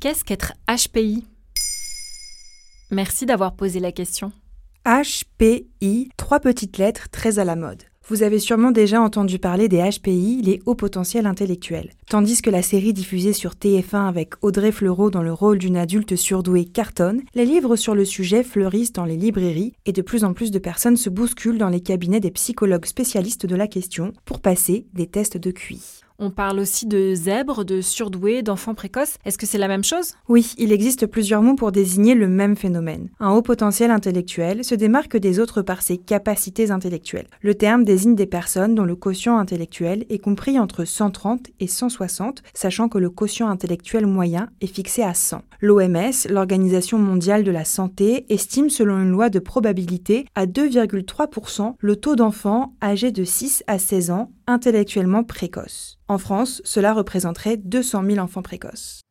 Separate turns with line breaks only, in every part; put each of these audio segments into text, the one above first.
Qu'est-ce qu'être HPI Merci d'avoir posé la question.
HPI, trois petites lettres très à la mode. Vous avez sûrement déjà entendu parler des HPI, les hauts potentiels intellectuels. Tandis que la série diffusée sur TF1 avec Audrey Fleurot dans le rôle d'une adulte surdouée cartonne, les livres sur le sujet fleurissent dans les librairies et de plus en plus de personnes se bousculent dans les cabinets des psychologues spécialistes de la question pour passer des tests de QI.
On parle aussi de zèbres, de surdoués, d'enfants précoces. Est-ce que c'est la même chose?
Oui, il existe plusieurs mots pour désigner le même phénomène. Un haut potentiel intellectuel se démarque des autres par ses capacités intellectuelles. Le terme désigne des personnes dont le quotient intellectuel est compris entre 130 et 160, sachant que le quotient intellectuel moyen est fixé à 100. L'OMS, l'Organisation mondiale de la santé, estime selon une loi de probabilité à 2,3% le taux d'enfants âgés de 6 à 16 ans intellectuellement précoces. En France, cela représenterait 200 000 enfants précoces.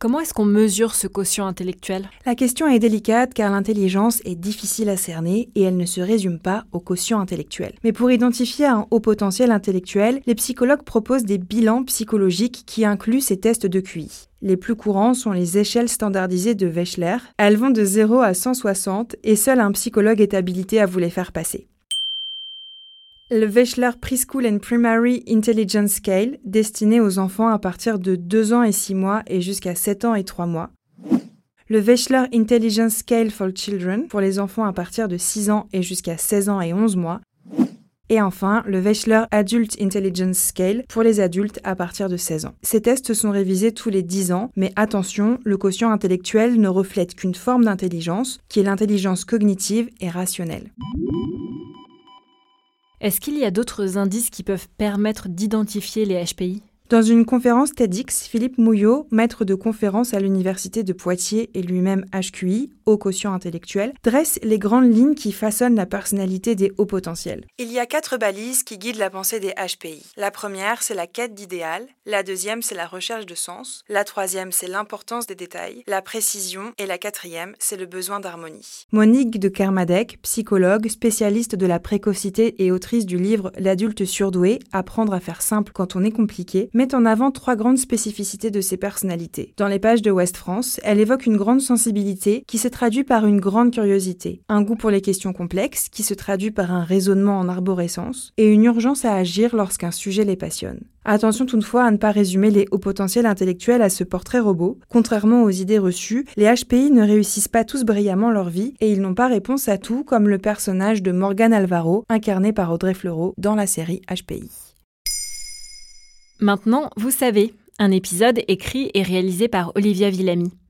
Comment est-ce qu'on mesure ce quotient intellectuel?
La question est délicate car l'intelligence est difficile à cerner et elle ne se résume pas au quotient intellectuel. Mais pour identifier un haut potentiel intellectuel, les psychologues proposent des bilans psychologiques qui incluent ces tests de QI. Les plus courants sont les échelles standardisées de Wechsler. Elles vont de 0 à 160 et seul un psychologue est habilité à vous les faire passer. Le Wechsler Preschool and Primary Intelligence Scale, destiné aux enfants à partir de 2 ans et 6 mois et jusqu'à 7 ans et 3 mois. Le Wechsler Intelligence Scale for Children, pour les enfants à partir de 6 ans et jusqu'à 16 ans et 11 mois. Et enfin, le Wechsler Adult Intelligence Scale pour les adultes à partir de 16 ans. Ces tests sont révisés tous les 10 ans, mais attention, le quotient intellectuel ne reflète qu'une forme d'intelligence, qui est l'intelligence cognitive et rationnelle.
Est-ce qu'il y a d'autres indices qui peuvent permettre d'identifier les HPI
dans une conférence TEDx, Philippe Mouillot, maître de conférence à l'université de Poitiers et lui-même HQI, haut quotient intellectuel, dresse les grandes lignes qui façonnent la personnalité des hauts potentiels. Il y a quatre balises qui guident la pensée des HPI. La première, c'est la quête d'idéal. La deuxième, c'est la recherche de sens. La troisième, c'est l'importance des détails, la précision. Et la quatrième, c'est le besoin d'harmonie. Monique de Kermadec, psychologue, spécialiste de la précocité et autrice du livre L'adulte surdoué, apprendre à faire simple quand on est compliqué, met en avant trois grandes spécificités de ses personnalités. Dans les pages de West France, elle évoque une grande sensibilité qui se traduit par une grande curiosité, un goût pour les questions complexes qui se traduit par un raisonnement en arborescence et une urgence à agir lorsqu'un sujet les passionne. Attention toutefois à ne pas résumer les hauts potentiels intellectuels à ce portrait robot. Contrairement aux idées reçues, les HPI ne réussissent pas tous brillamment leur vie et ils n'ont pas réponse à tout comme le personnage de Morgan Alvaro, incarné par Audrey Fleurot dans la série HPI.
Maintenant, vous savez, un épisode écrit et réalisé par Olivia Villamy.